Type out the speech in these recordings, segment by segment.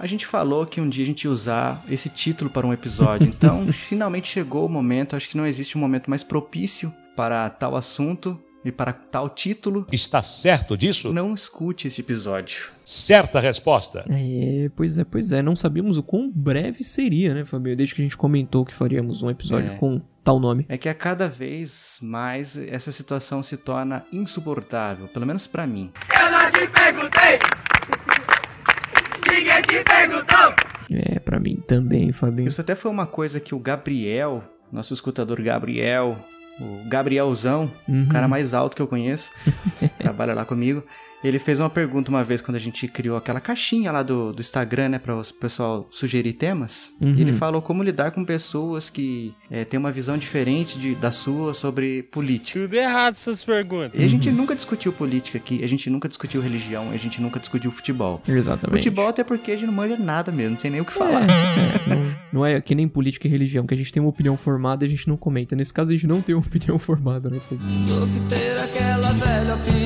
A gente falou que um dia a gente ia usar esse título para um episódio, então finalmente chegou o momento. Acho que não existe um momento mais propício para tal assunto e para tal título. Está certo disso? Não escute esse episódio. Certa resposta. É, pois é, pois é. Não sabíamos o quão breve seria, né, Fabio? Desde que a gente comentou que faríamos um episódio É. com tal nome. É que a cada vez mais essa situação se torna insuportável, pelo menos pra mim. Eu não te perguntei. Ninguém te perguntou. É, pra mim também, Fabinho. Isso até foi uma coisa que o Gabriel, nosso escutador Gabriel, o Gabrielzão, Uhum. o cara mais alto que eu conheço, trabalha lá comigo. Ele fez uma pergunta uma vez quando a gente criou aquela caixinha lá do, do Instagram, né, para o pessoal sugerir temas. Uhum. E ele falou como lidar com pessoas que eh, têm uma visão diferente de, da sua sobre política. Tudo errado essas perguntas. E a gente nunca discutiu política aqui, a gente nunca discutiu religião, a gente nunca discutiu futebol. Exatamente. Futebol até porque a gente não manja nada mesmo, não tem nem o que falar. É, não, não é que nem política e religião, que a gente tem uma opinião formada e a gente não comenta. Nesse caso, a gente não tem uma opinião formada, né? Do que ter aquela velha opinião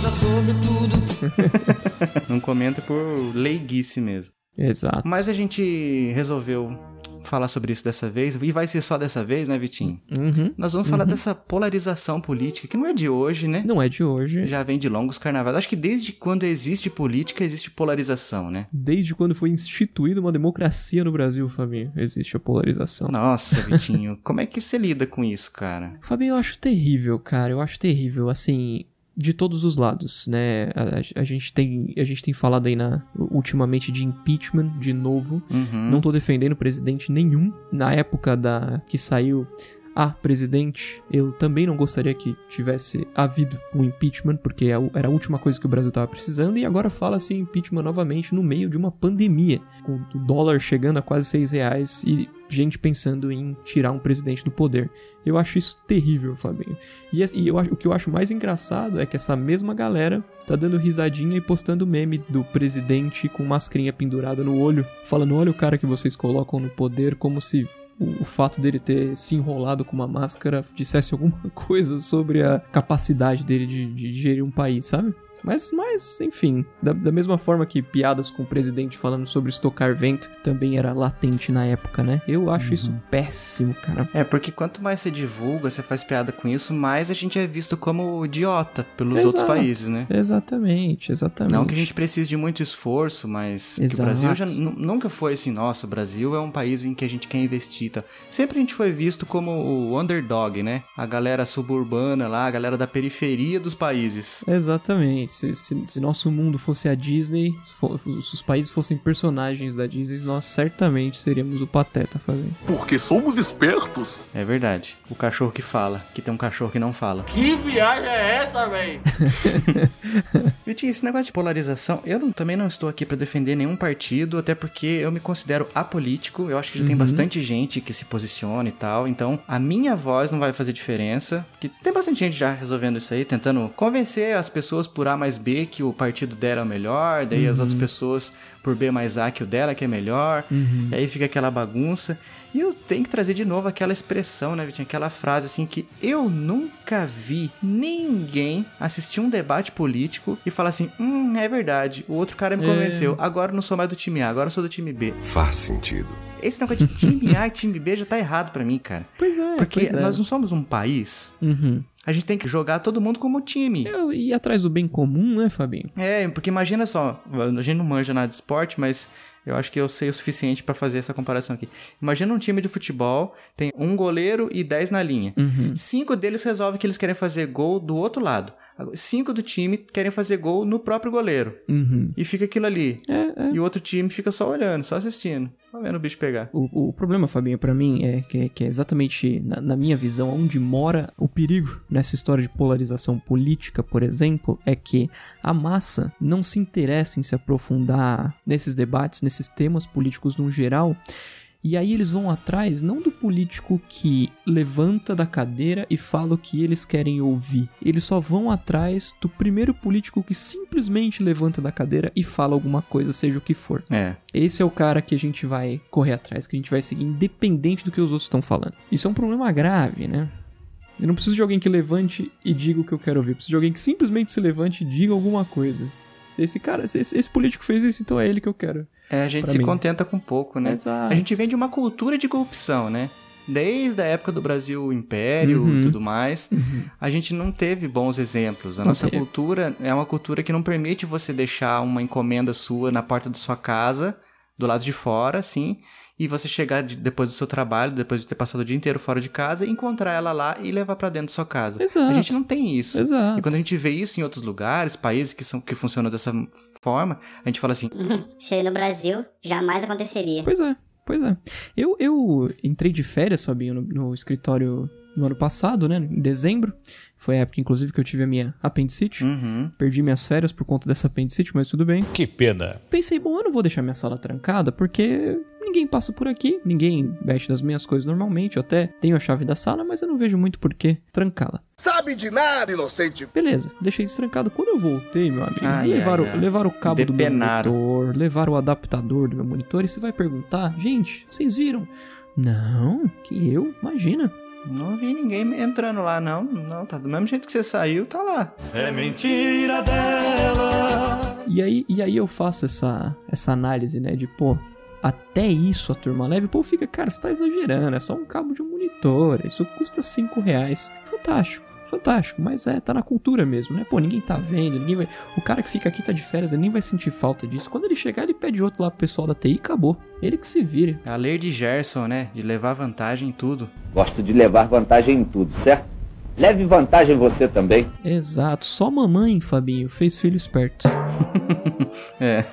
formada sobre tudo. Não comenta por leiguice mesmo. Exato. Mas a gente resolveu falar sobre isso dessa vez, e vai ser só dessa vez, né, Vitinho? Uhum. Nós vamos falar dessa polarização política, que não é de hoje, né? Não é de hoje. Já vem de longos carnavais. Acho que desde quando existe política, existe polarização, né? Desde quando foi instituída uma democracia no Brasil, Fabinho, existe a polarização. Nossa, Vitinho, como é que você lida com isso, cara? Fabinho, eu acho terrível, cara. Eu acho terrível, assim, de todos os lados, né? A, a- gente, tem, a gente tem falado aí na, ultimamente de impeachment de novo. Uhum. Não tô defendendo presidente nenhum. Na época da que saiu a presidente, eu também não gostaria que tivesse havido um impeachment, porque é era a última coisa que o Brasil tava precisando, e agora fala-se em impeachment novamente no meio de uma pandemia, com o dólar chegando a quase 6 reais e gente pensando em tirar um presidente do poder. Eu acho isso terrível, Fabinho. E, e eu o que eu acho mais engraçado é que essa mesma galera tá dando risadinha e postando meme do presidente com mascarinha pendurada no olho, falando: olha o cara que vocês colocam no poder, como se o, fato dele ter se enrolado com uma máscara dissesse alguma coisa sobre a capacidade dele de, de gerir um país, sabe? Mas, mas enfim, da, da mesma forma que piadas com o presidente falando sobre estocar vento também era latente na época, né? Eu acho isso péssimo, cara. É, porque quanto mais você divulga, você faz piada com isso, mais a gente é visto como idiota pelos Exato. outros países, né? Exatamente, exatamente. Não que a gente precise de muito esforço, mas o. Brasil já nu- nunca foi assim, nossa, o Brasil é um país em que a gente quer investir. Tá? Sempre a gente foi visto como o underdog, né? A galera suburbana lá, a galera da periferia dos países. Exatamente. Se, se- se nosso mundo fosse a Disney, se, os países fossem personagens da Disney, nós certamente seríamos o Pateta fazendo. Porque somos espertos. É verdade. O cachorro que fala, que tem um cachorro que não fala. Que viagem é essa, véi? Vitinho, esse negócio de polarização, eu não- também não estou aqui pra defender nenhum partido, até porque eu me considero apolítico. Eu acho que já tem bastante gente que se posiciona e tal. Então, a minha voz não vai fazer diferença. Que tem bastante gente já resolvendo isso aí, tentando convencer as pessoas por A mais B que o partido dela é o melhor, daí as outras pessoas por B mais A que o dela que é melhor. E aí fica aquela bagunça. E eu tenho que trazer de novo aquela expressão, né, Vitinho? Aquela frase assim que eu nunca vi ninguém assistir um debate político e falar assim: hum, é verdade, o outro cara me É. convenceu, agora eu não sou mais do time A, agora eu sou do time B. Faz sentido. Esse negócio de time A e time B já tá errado pra mim, cara. Pois é, Porque pois é. nós não somos um país. Uhum. A gente tem que jogar todo mundo como time. Eu ir atrás do bem comum, né, Fabinho? É, porque imagina só, a gente não manja nada de esporte, mas eu acho que eu sei o suficiente pra fazer essa comparação aqui. Imagina um time de futebol, tem um goleiro e 10 na linha. Uhum. Cinco deles resolvem que eles querem fazer gol do outro lado. Cinco do time querem fazer gol no próprio goleiro. Uhum. E fica aquilo ali. É, é. E o outro time fica só olhando, só assistindo. Só vendo o bicho pegar. O, o problema, Fabinho, pra mim é que, que é exatamente na, na minha visão onde mora o perigo nessa história de polarização política, por exemplo, é que a massa não se interessa em se aprofundar nesses debates, nesses temas políticos no geral. E aí eles vão atrás não do político que levanta da cadeira e fala o que eles querem ouvir. Eles só vão atrás do primeiro político que simplesmente levanta da cadeira e fala alguma coisa, seja o que for. É. Esse é o cara que a gente vai correr atrás, que a gente vai seguir independente do que os outros estão falando. Isso é um problema grave, né? Eu não preciso de alguém que levante e diga o que eu quero ouvir. Eu preciso de alguém que simplesmente se levante e diga alguma coisa. Se esse cara, se esse, esse político fez isso, então é ele que eu quero. É, a gente Pra se mim. contenta com pouco, né? Exato. A gente vem de uma cultura de corrupção, né? Desde a época do Brasil Império Uhum. e tudo mais, a gente não teve bons exemplos. A Não nossa teve. cultura é uma cultura que não permite você deixar uma encomenda sua na porta da sua casa, do lado de fora, assim, e você chegar de- depois do seu trabalho, depois de ter passado o dia inteiro fora de casa, encontrar ela lá e levar pra dentro da sua casa. Exato. A gente não tem isso. Exato. E quando a gente vê isso em outros lugares, países que, são, que funcionam dessa forma, a gente fala assim, Isso aí no Brasil jamais aconteceria. Pois é, pois é. Eu, eu entrei de férias, Fabinho, no, no escritório no ano passado, né? Em dezembro. Foi a época, inclusive, que eu tive a minha apendicite. uhum, Perdi minhas férias por conta dessa apendicite, mas tudo bem. Que pena. Pensei, bom, eu não vou deixar minha sala trancada, porque ninguém passa por aqui, ninguém mexe nas minhas coisas normalmente. Eu até tenho a chave da sala, mas eu não vejo muito por que trancá-la. Sabe de nada, inocente. Beleza, deixei destrancado. Quando eu voltei, meu amigo, Ai, levaram, ai, ai. levaram o cabo Depenaram. do meu monitor, levaram o adaptador do meu monitor, e você vai perguntar, gente, vocês viram? Não, que eu? Imagina. Não vi ninguém entrando lá, não. Não, tá do mesmo jeito que você saiu, tá lá. E aí, e aí eu faço essa, essa análise, né, de, pô, até isso a turma leve, pô, fica, cara, você tá exagerando, é só um cabo de um monitor, isso custa 5 reais. Fantástico, fantástico, mas é, tá na cultura mesmo, né? Pô, ninguém tá vendo, ninguém vai... O cara que fica aqui tá de férias, ele nem vai sentir falta disso. Quando ele chegar, ele pede outro lá pro pessoal da TI e acabou. Ele que se vire. A lei de Gerson, né? De levar vantagem em tudo. Gosto de levar vantagem em tudo, certo? Leve vantagem você também. Exato, só mamãe, Fabinho, fez filho esperto. É.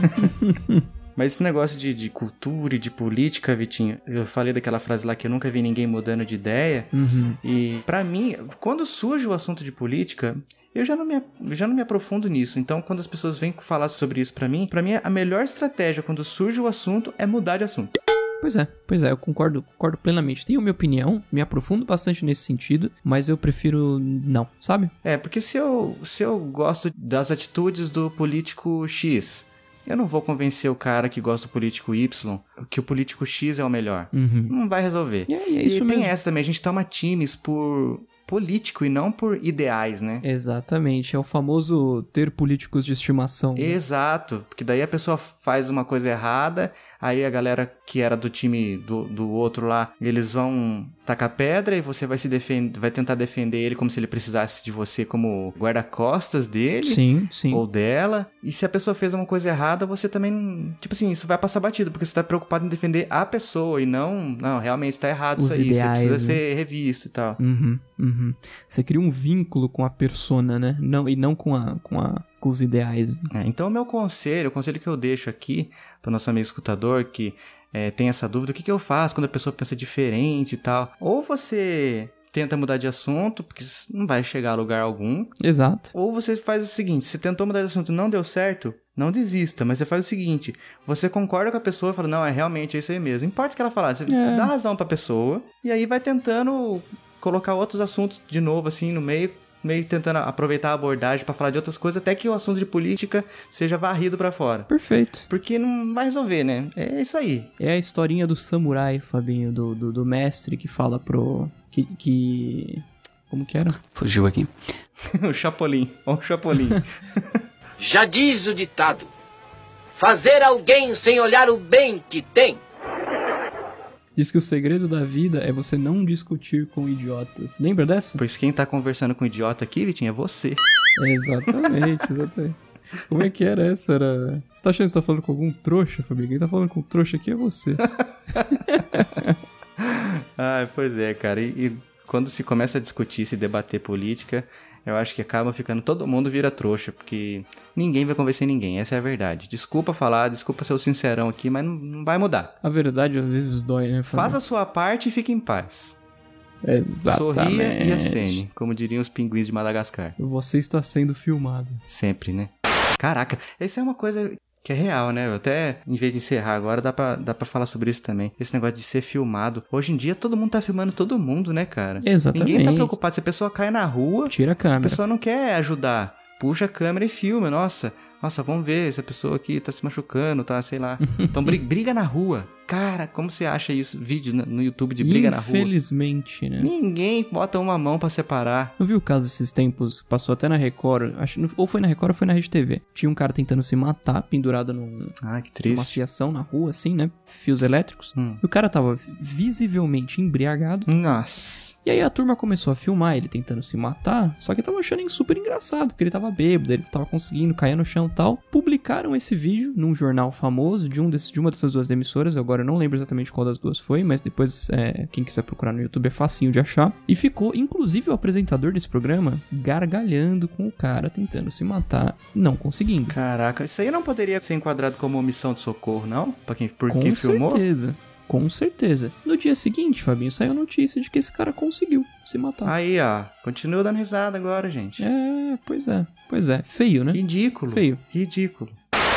Mas esse negócio de, de cultura e de política, Vitinho, eu falei daquela frase lá que eu nunca vi ninguém mudando de ideia. Uhum. E pra mim, quando surge o assunto de política, eu já não me, já não me aprofundo nisso. Então, quando as pessoas vêm falar sobre isso pra mim, pra mim a melhor estratégia quando surge o assunto é mudar de assunto. Pois é, pois é, eu concordo, concordo plenamente. Tenho minha opinião, me aprofundo bastante nesse sentido, mas eu prefiro não, sabe? É, porque se eu, se eu gosto das atitudes do político X, eu não vou convencer o cara que gosta do político Y que o político X é o melhor. Uhum. Não vai resolver. E é, é e tem mesmo. essa também, a gente toma times por político e não por ideais, né? Exatamente, é o famoso ter políticos de estimação. né? Exato, porque daí a pessoa faz uma coisa errada, aí a galera que era do time do, do outro lá, eles vão tacar pedra e você vai se defender, vai tentar defender ele como se ele precisasse de você como guarda-costas dele. Sim, sim. Ou dela, e se a pessoa fez uma coisa errada, você também, tipo assim, isso vai passar batido, porque você tá preocupado em defender a pessoa e não, não, realmente tá errado Os isso aí, ideais, você precisa né? ser revisto e tal. Uhum, uhum. Você cria um vínculo com a persona, né? Não, e não com, a, com, a, com os ideais. É, então, o meu conselho, o conselho que eu deixo aqui para nosso amigo escutador que é, tem essa dúvida, o que, que eu faço quando a pessoa pensa diferente e tal? Ou você tenta mudar de assunto, porque não vai chegar a lugar algum, Exato. ou você faz o seguinte, você tentou mudar de assunto e não deu certo, não desista, mas você faz o seguinte, você concorda com a pessoa e fala, não, é realmente isso aí mesmo. Importa o que ela falar, você É. dá razão pra pessoa, e aí vai tentando colocar outros assuntos de novo, assim, no meio, meio tentando aproveitar a abordagem pra falar de outras coisas, até que o assunto de política seja varrido pra fora. Perfeito. Porque não vai resolver, né? É isso aí. É a historinha do samurai, Fabinho, do, do, do mestre que fala pro. Que, que. Como que era? Fugiu aqui. o Chapolin. Ó o Chapolin. Já diz o ditado: fazer alguém sem olhar o bem que tem. Diz que o segredo da vida é você não discutir com idiotas. Lembra dessa? pois quem tá conversando com idiota aqui, Vitinho, é você. É, exatamente, exatamente. Como é que era essa? Era... Você tá achando que você tá falando com algum trouxa, Fabinho? Quem tá falando com trouxa aqui é você. Ah, pois é, cara. E, e quando se começa a discutir, se debater política, eu acho que acaba ficando. Todo mundo vira trouxa, porque ninguém vai convencer ninguém. Essa é a verdade. Desculpa falar, desculpa ser o sincerão aqui, mas não, não vai mudar. A verdade às vezes dói, né? Faz a sua parte e fique em paz. Exatamente. Sorria e acene, como diriam os pinguins de Madagascar. Você está sendo filmado. Sempre, né? Caraca, essa é uma coisa que é real, né? Até, em vez de encerrar agora, dá pra, dá pra falar sobre isso também. Esse negócio de ser filmado. Hoje em dia, todo mundo tá filmando todo mundo, né, cara? Exatamente. Ninguém tá preocupado. Se a pessoa cai na rua, Tira a a câmera. pessoa não quer ajudar. Puxa a câmera e filma. Nossa, nossa, vamos ver se a pessoa aqui tá se machucando, tá, sei lá. Então bri- briga na rua. Cara, como você acha isso? Vídeo no- YouTube de briga na rua? Infelizmente, né? Ninguém bota uma mão pra separar. Não viu o caso esses tempos? Passou até na Record, acho, ou foi na Record ou foi na Rede TV. Tinha um cara tentando se matar, pendurado num, Ah, que triste. fiação na rua, assim, né? Fios elétricos. Hum. E o cara tava visivelmente embriagado. Nossa. E aí a turma começou a filmar ele tentando se matar, só que tava achando super engraçado, porque ele tava bêbado, ele tava conseguindo cair no chão e tal. Publicaram esse vídeo num jornal famoso de, um desses, de uma dessas duas emissoras, agora eu não lembro exatamente qual das duas foi, mas depois é, quem quiser procurar no YouTube é facinho de achar. E ficou, inclusive o apresentador desse programa, gargalhando com o cara tentando se matar, não conseguindo. Caraca, isso aí não poderia ser enquadrado como omissão de socorro, não? Pra quem, por Com quem filmou? certeza. Com certeza. No dia seguinte, Fabinho, saiu a notícia de que esse cara conseguiu se matar. Aí, ó. Continua dando risada agora, gente. É, pois é. Pois é. Feio, né? Ridículo. Feio. Ridículo.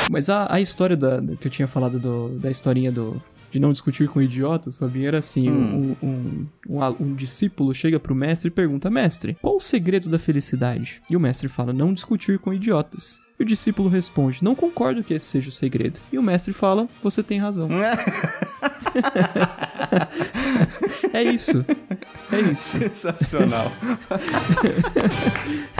Mas a, a história da, da- que eu tinha falado do- da historinha do, de não discutir com idiotas, Fabinho, era assim: Hum. um, um, um, um discípulo chega pro mestre e pergunta: Mestre, qual o segredo da felicidade? E o mestre fala: Não discutir com idiotas. E o discípulo responde: Não concordo que esse seja o segredo. E o mestre fala: Você tem razão. é isso. É isso. Sensacional.